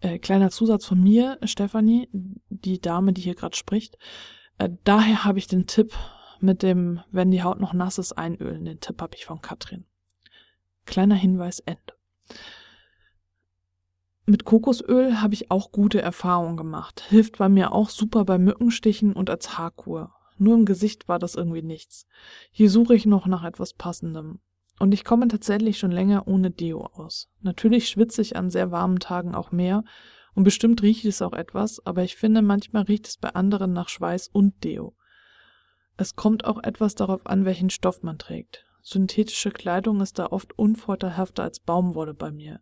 Äh, kleiner Zusatz von mir, Stefanie, die Dame, die hier gerade spricht. Äh, daher habe ich den Tipp mit dem, wenn die Haut noch nass ist, einölen. Den Tipp habe ich von Katrin. Kleiner Hinweis, Ende. Mit Kokosöl habe ich auch gute Erfahrungen gemacht. Hilft bei mir auch super bei Mückenstichen und als Haarkur. Nur im Gesicht war das irgendwie nichts. Hier suche ich noch nach etwas Passendem. Und ich komme tatsächlich schon länger ohne Deo aus. Natürlich schwitze ich an sehr warmen Tagen auch mehr und bestimmt riecht es auch etwas, aber ich finde, manchmal riecht es bei anderen nach Schweiß und Deo. Es kommt auch etwas darauf an, welchen Stoff man trägt. Synthetische Kleidung ist da oft unvorteilhafter als Baumwolle bei mir.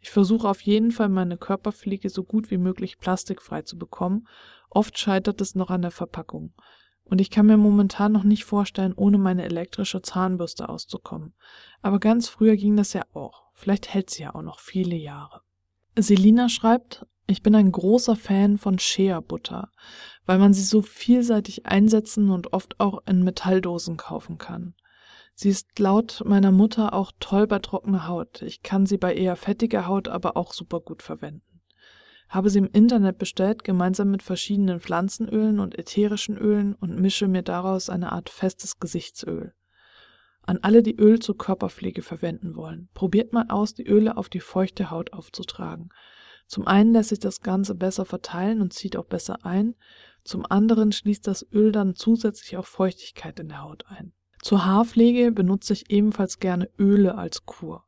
Ich versuche auf jeden Fall meine Körperpflege so gut wie möglich plastikfrei zu bekommen. Oft scheitert es noch an der Verpackung. Und ich kann mir momentan noch nicht vorstellen, ohne meine elektrische Zahnbürste auszukommen. Aber ganz früher ging das ja auch. Vielleicht hält sie ja auch noch viele Jahre. Selina schreibt, ich bin ein großer Fan von Shea-Butter, weil man sie so vielseitig einsetzen und oft auch in Metalldosen kaufen kann. Sie ist laut meiner Mutter auch toll bei trockener Haut. Ich kann sie bei eher fettiger Haut aber auch super gut verwenden. Habe sie im Internet bestellt, gemeinsam mit verschiedenen Pflanzenölen und ätherischen Ölen und mische mir daraus eine Art festes Gesichtsöl. An alle, die Öl zur Körperpflege verwenden wollen, probiert mal aus, die Öle auf die feuchte Haut aufzutragen. Zum einen lässt sich das Ganze besser verteilen und zieht auch besser ein, zum anderen schließt das Öl dann zusätzlich auch Feuchtigkeit in der Haut ein. Zur Haarpflege benutze ich ebenfalls gerne Öle als Kur.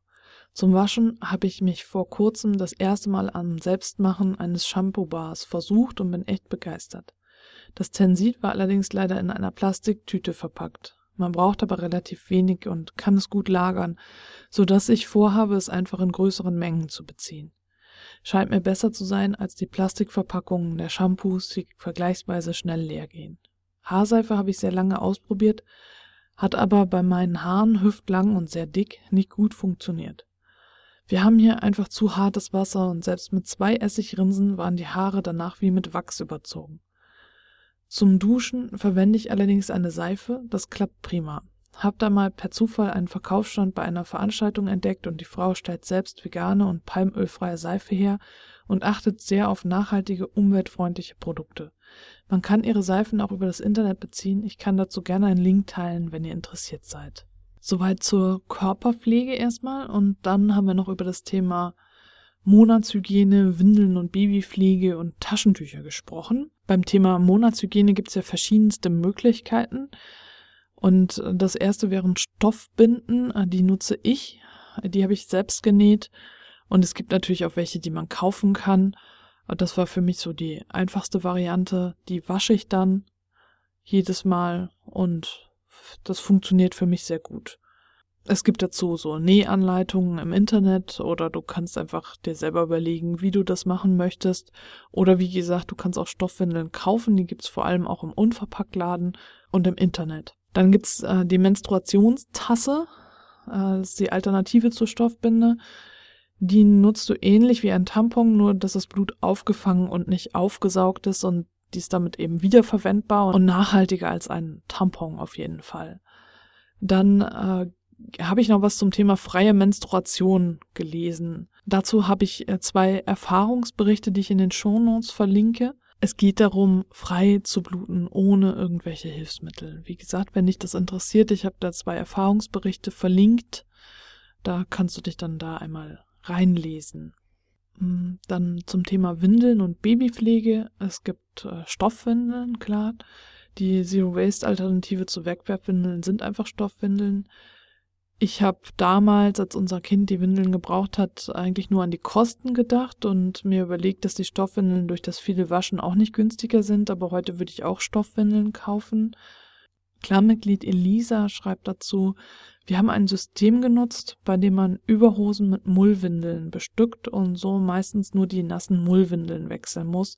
Zum Waschen habe ich mich vor kurzem das erste Mal am Selbstmachen eines Shampoo-Bars versucht und bin echt begeistert. Das Tensit war allerdings leider in einer Plastiktüte verpackt. Man braucht aber relativ wenig und kann es gut lagern, so dass ich vorhabe, es einfach in größeren Mengen zu beziehen. Scheint mir besser zu sein als die Plastikverpackungen der Shampoos, die vergleichsweise schnell leer gehen. Haarseife habe ich sehr lange ausprobiert, hat aber bei meinen Haaren hüftlang und sehr dick nicht gut funktioniert. Wir haben hier einfach zu hartes Wasser und selbst mit zwei Essigrinsen waren die Haare danach wie mit Wachs überzogen. Zum Duschen verwende ich allerdings eine Seife, das klappt prima. Hab da mal per Zufall einen Verkaufsstand bei einer Veranstaltung entdeckt und die Frau stellt selbst vegane und palmölfreie Seife her und achtet sehr auf nachhaltige, umweltfreundliche Produkte. Man kann ihre Seifen auch über das Internet beziehen. Ich kann dazu gerne einen Link teilen, wenn ihr interessiert seid. Soweit zur Körperpflege erstmal und dann haben wir noch über das Thema Monatshygiene, Windeln und Babypflege und Taschentücher gesprochen. Beim Thema Monatshygiene gibt es ja verschiedenste Möglichkeiten. Und das erste wären Stoffbinden, die nutze ich. Die habe ich selbst genäht. Und es gibt natürlich auch welche, die man kaufen kann. Das war für mich so die einfachste Variante. Die wasche ich dann jedes Mal und das funktioniert für mich sehr gut. Es gibt dazu so Nähanleitungen im Internet oder du kannst einfach dir selber überlegen, wie du das machen möchtest. Oder wie gesagt, du kannst auch Stoffwindeln kaufen, die gibt's vor allem auch im Unverpacktladen und im Internet. Dann gibt's äh, die Menstruationstasse, äh, das ist die Alternative zur Stoffbinde. Die nutzt du ähnlich wie ein Tampon, nur dass das Blut aufgefangen und nicht aufgesaugt ist und die ist damit eben wiederverwendbar und nachhaltiger als ein Tampon auf jeden Fall. Dann äh, habe ich noch was zum Thema freie Menstruation gelesen. Dazu habe ich äh, zwei Erfahrungsberichte, die ich in den Shownotes verlinke. Es geht darum, frei zu bluten, ohne irgendwelche Hilfsmittel. Wie gesagt, wenn dich das interessiert, ich habe da zwei Erfahrungsberichte verlinkt. Da kannst du dich dann da einmal reinlesen. Hm, dann zum Thema Windeln und Babypflege. Es gibt äh, Stoffwindeln, klar. Die Zero-Waste-Alternative zu Wegwerfwindeln sind einfach Stoffwindeln. Ich habe damals, als unser Kind die Windeln gebraucht hat, eigentlich nur an die Kosten gedacht und mir überlegt, dass die Stoffwindeln durch das viele Waschen auch nicht günstiger sind, aber heute würde ich auch Stoffwindeln kaufen. Klarmitglied Elisa schreibt dazu, wir haben ein System genutzt, bei dem man Überhosen mit Mullwindeln bestückt und so meistens nur die nassen Mullwindeln wechseln muss.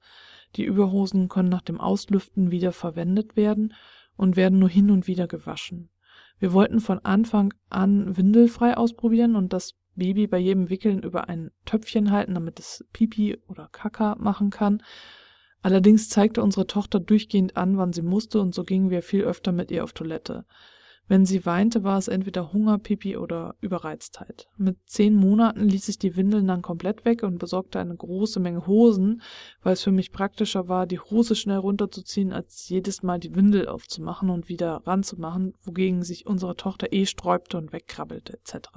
Die Überhosen können nach dem Auslüften wieder verwendet werden und werden nur hin und wieder gewaschen. Wir wollten von Anfang an windelfrei ausprobieren und das Baby bei jedem Wickeln über ein Töpfchen halten, damit es Pipi oder Kaka machen kann. Allerdings zeigte unsere Tochter durchgehend an, wann sie musste, und so gingen wir viel öfter mit ihr auf Toilette. Wenn sie weinte, war es entweder Hunger, Pipi oder Überreiztheit. Mit zehn Monaten ließ ich die Windeln dann komplett weg und besorgte eine große Menge Hosen, weil es für mich praktischer war, die Hose schnell runterzuziehen, als jedes Mal die Windel aufzumachen und wieder ranzumachen, wogegen sich unsere Tochter eh sträubte und wegkrabbelte etc.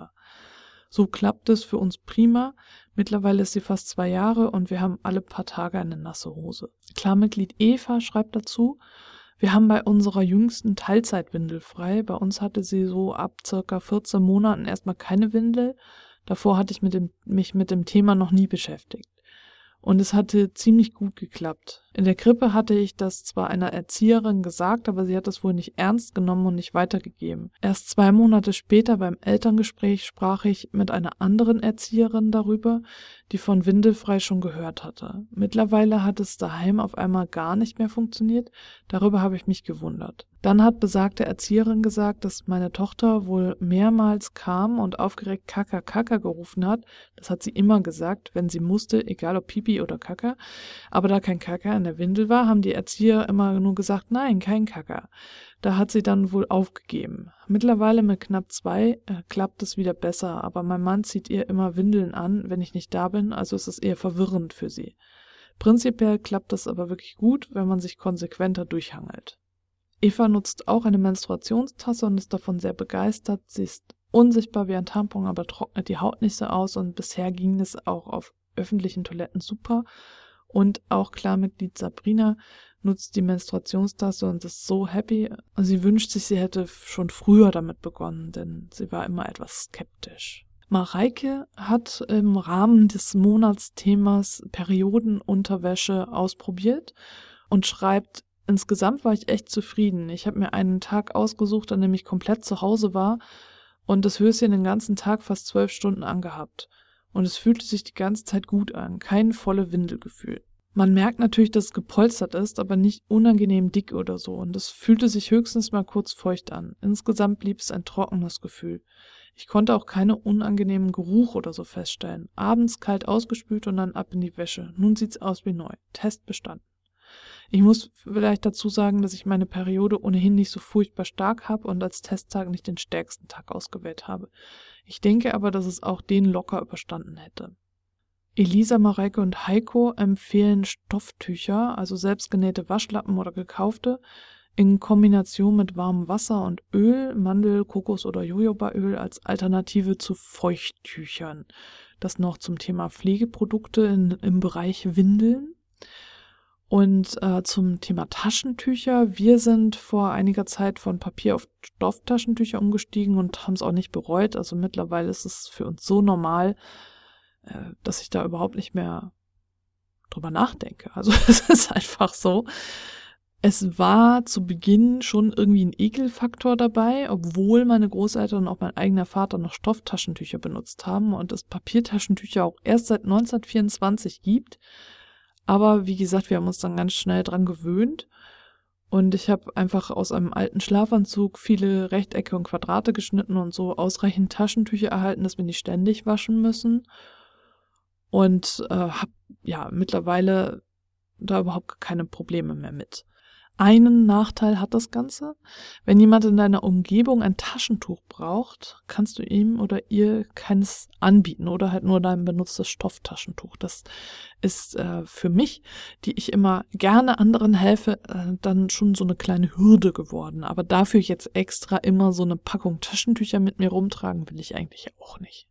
So klappt es für uns prima. Mittlerweile ist sie fast zwei Jahre und wir haben alle paar Tage eine nasse Hose. Klarmitglied Eva schreibt dazu, wir haben bei unserer jüngsten Teilzeitwindel frei. Bei uns hatte sie so ab circa 14 Monaten erstmal keine Windel. Davor hatte ich mit dem, mich mit dem Thema noch nie beschäftigt und es hatte ziemlich gut geklappt. In der Krippe hatte ich das zwar einer Erzieherin gesagt, aber sie hat das wohl nicht ernst genommen und nicht weitergegeben. Erst zwei Monate später beim Elterngespräch sprach ich mit einer anderen Erzieherin darüber, die von Windelfrei schon gehört hatte. Mittlerweile hat es daheim auf einmal gar nicht mehr funktioniert, darüber habe ich mich gewundert. Dann hat besagte Erzieherin gesagt, dass meine Tochter wohl mehrmals kam und aufgeregt Kaka Kaka gerufen hat. Das hat sie immer gesagt, wenn sie musste, egal ob Pipi oder Kaka. Aber da kein Kaka in der Windel war, haben die Erzieher immer nur gesagt, nein, kein Kaka. Da hat sie dann wohl aufgegeben. Mittlerweile mit knapp zwei äh, klappt es wieder besser, aber mein Mann zieht ihr immer Windeln an, wenn ich nicht da bin, also ist es eher verwirrend für sie. Prinzipiell klappt das aber wirklich gut, wenn man sich konsequenter durchhangelt. Eva nutzt auch eine Menstruationstasse und ist davon sehr begeistert. Sie ist unsichtbar wie ein Tampon, aber trocknet die Haut nicht so aus und bisher ging es auch auf öffentlichen Toiletten super. Und auch Klarmitglied Sabrina nutzt die Menstruationstasse und ist so happy. Sie wünscht sich, sie hätte schon früher damit begonnen, denn sie war immer etwas skeptisch. Mareike hat im Rahmen des Monatsthemas Periodenunterwäsche ausprobiert und schreibt, insgesamt war ich echt zufrieden. Ich habe mir einen Tag ausgesucht, an dem ich komplett zu Hause war und das Höschen den ganzen Tag fast zwölf Stunden angehabt. Und es fühlte sich die ganze Zeit gut an, kein volle Windelgefühl. Man merkt natürlich, dass es gepolstert ist, aber nicht unangenehm dick oder so, und es fühlte sich höchstens mal kurz feucht an. Insgesamt blieb es ein trockenes Gefühl. Ich konnte auch keine unangenehmen Geruch oder so feststellen. Abends kalt ausgespült und dann ab in die Wäsche. Nun sieht's aus wie neu. Test bestanden. Ich muss vielleicht dazu sagen, dass ich meine Periode ohnehin nicht so furchtbar stark habe und als Testtag nicht den stärksten Tag ausgewählt habe. Ich denke aber, dass es auch den locker überstanden hätte. Elisa, Mareike und Heiko empfehlen Stofftücher, also selbstgenähte Waschlappen oder gekaufte, in Kombination mit warmem Wasser und Öl, Mandel, Kokos oder Jojobaöl als Alternative zu Feuchttüchern. Das noch zum Thema Pflegeprodukte in, im Bereich Windeln. Und äh, zum Thema Taschentücher. Wir sind vor einiger Zeit von Papier auf Stofftaschentücher umgestiegen und haben es auch nicht bereut. Also mittlerweile ist es für uns so normal, äh, dass ich da überhaupt nicht mehr drüber nachdenke. (laughs) Also es ist einfach so. Es war zu Beginn schon irgendwie ein Ekelfaktor dabei, obwohl meine Großeltern und auch mein eigener Vater noch Stofftaschentücher benutzt haben und es Papiertaschentücher auch erst seit 1924 gibt. Aber wie gesagt, wir haben uns dann ganz schnell dran gewöhnt. Und ich habe einfach aus einem alten Schlafanzug viele Rechtecke und Quadrate geschnitten und so ausreichend Taschentücher erhalten, dass wir nicht ständig waschen müssen. Und äh, habe ja mittlerweile da überhaupt keine Probleme mehr mit. Einen Nachteil hat das Ganze. Wenn jemand in deiner Umgebung ein Taschentuch braucht, kannst du ihm oder ihr keines anbieten oder halt nur dein benutztes Stofftaschentuch. Das ist äh, für mich, die ich immer gerne anderen helfe, äh, dann schon so eine kleine Hürde geworden. Aber dafür jetzt extra immer so eine Packung Taschentücher mit mir rumtragen will ich eigentlich auch nicht.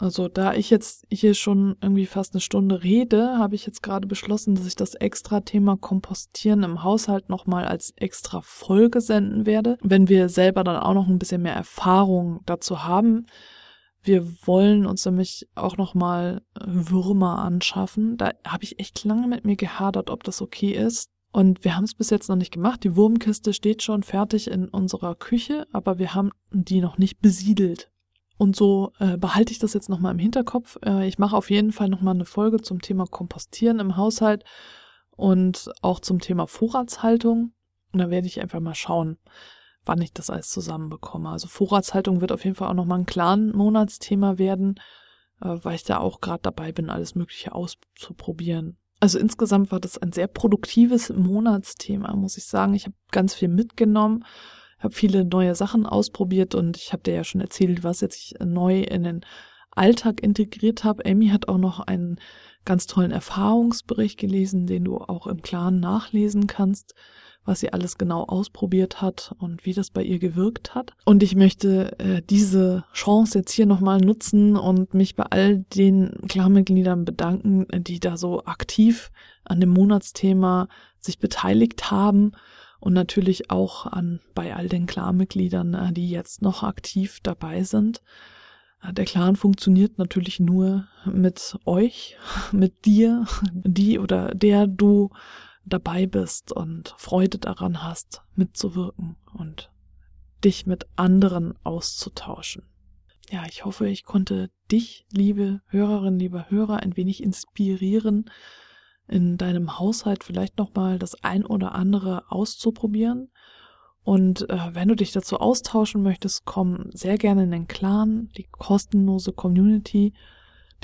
Also da ich jetzt hier schon irgendwie fast eine Stunde rede, habe ich jetzt gerade beschlossen, dass ich das extra Thema Kompostieren im Haushalt nochmal als extra Folge senden werde, wenn wir selber dann auch noch ein bisschen mehr Erfahrung dazu haben. Wir wollen uns nämlich auch nochmal Würmer anschaffen. Da habe ich echt lange mit mir gehadert, ob das okay ist. Und wir haben es bis jetzt noch nicht gemacht. Die Wurmkiste steht schon fertig in unserer Küche, aber wir haben die noch nicht besiedelt. Und so äh, behalte ich das jetzt nochmal im Hinterkopf. Äh, ich mache auf jeden Fall nochmal eine Folge zum Thema Kompostieren im Haushalt und auch zum Thema Vorratshaltung. Und da werde ich einfach mal schauen, wann ich das alles zusammenbekomme. Also Vorratshaltung wird auf jeden Fall auch nochmal ein klaren Monatsthema werden, äh, weil ich da auch gerade dabei bin, alles Mögliche auszuprobieren. Also insgesamt war das ein sehr produktives Monatsthema, muss ich sagen. Ich habe ganz viel mitgenommen habe viele neue Sachen ausprobiert und ich habe dir ja schon erzählt, was jetzt ich neu in den Alltag integriert habe. Amy hat auch noch einen ganz tollen Erfahrungsbericht gelesen, den du auch im Klaren nachlesen kannst, was sie alles genau ausprobiert hat und wie das bei ihr gewirkt hat. Und ich möchte äh, diese Chance jetzt hier nochmal nutzen und mich bei all den Klarmitgliedern bedanken, die da so aktiv an dem Monatsthema sich beteiligt haben und natürlich auch an bei all den Clanmitgliedern, äh, die jetzt noch aktiv dabei sind. Äh, der Clan funktioniert natürlich nur mit euch, (laughs) mit dir, (laughs) die oder der du dabei bist und Freude daran hast, mitzuwirken und dich mit anderen auszutauschen. Ja, ich hoffe, ich konnte dich, liebe Hörerin, lieber Hörer, ein wenig inspirieren, in deinem Haushalt vielleicht nochmal das ein oder andere auszuprobieren. Und äh, wenn du dich dazu austauschen möchtest, komm sehr gerne in den Clan, die kostenlose Community.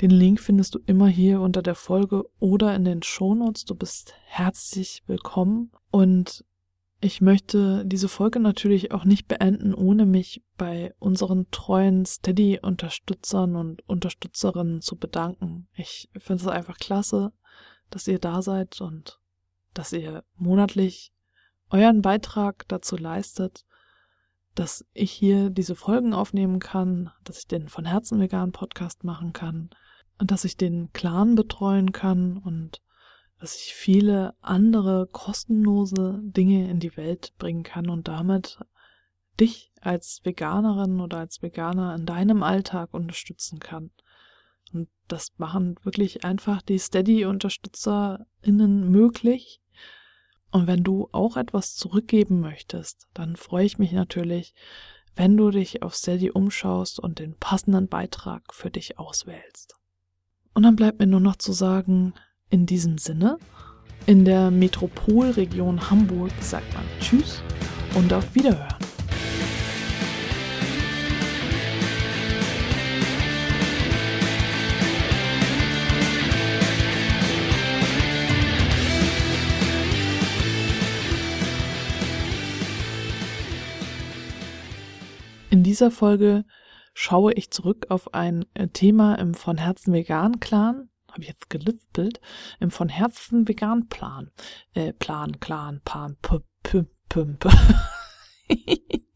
Den Link findest du immer hier unter der Folge oder in den Shownotes. Du bist herzlich willkommen. Und ich möchte diese Folge natürlich auch nicht beenden, ohne mich bei unseren treuen Steady-Unterstützern und Unterstützerinnen zu bedanken. Ich finde es einfach klasse, dass ihr da seid und dass ihr monatlich euren Beitrag dazu leistet, dass ich hier diese Folgen aufnehmen kann, dass ich den von Herzen veganen Podcast machen kann und dass ich den Clan betreuen kann und dass ich viele andere kostenlose Dinge in die Welt bringen kann und damit dich als Veganerin oder als Veganer in deinem Alltag unterstützen kann. Das machen wirklich einfach die Steady-UnterstützerInnen möglich. Und wenn du auch etwas zurückgeben möchtest, dann freue ich mich natürlich, wenn du dich auf Steady umschaust und den passenden Beitrag für dich auswählst. Und dann bleibt mir nur noch zu sagen, in diesem Sinne, in der Metropolregion Hamburg sagt man Tschüss und auf Wiederhören. Dieser Folge schaue ich zurück auf ein äh, Thema im von Herzen vegan Clan. Habe ich jetzt gelispelt. Im von Herzen vegan Plan. Äh, Plan, Clan, Pan, p, p, p, p. (laughs)